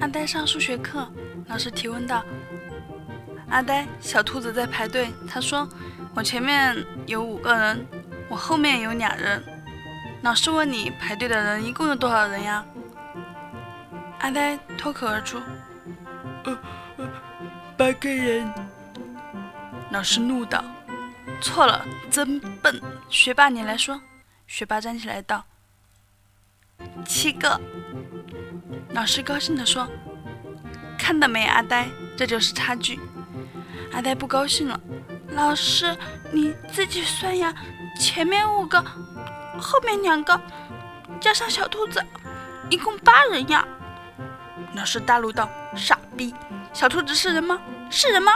阿呆上数学课，老师提问道：“阿呆，小兔子在排队。他说，我前面有五个人，我后面有俩人。老师问你，排队的人一共有多少人呀？”阿呆脱口而出：“呃呃，八个人。”老师怒道：“错了，真笨！学霸，你来说。”学霸站起来道：“七个。”老师高兴地说：“看到没，阿呆，这就是差距。”阿呆不高兴了：“老师，你自己算呀，前面五个，后面两个，加上小兔子，一共八人呀！”老师大怒道：“傻逼，小兔子是人吗？是人吗？”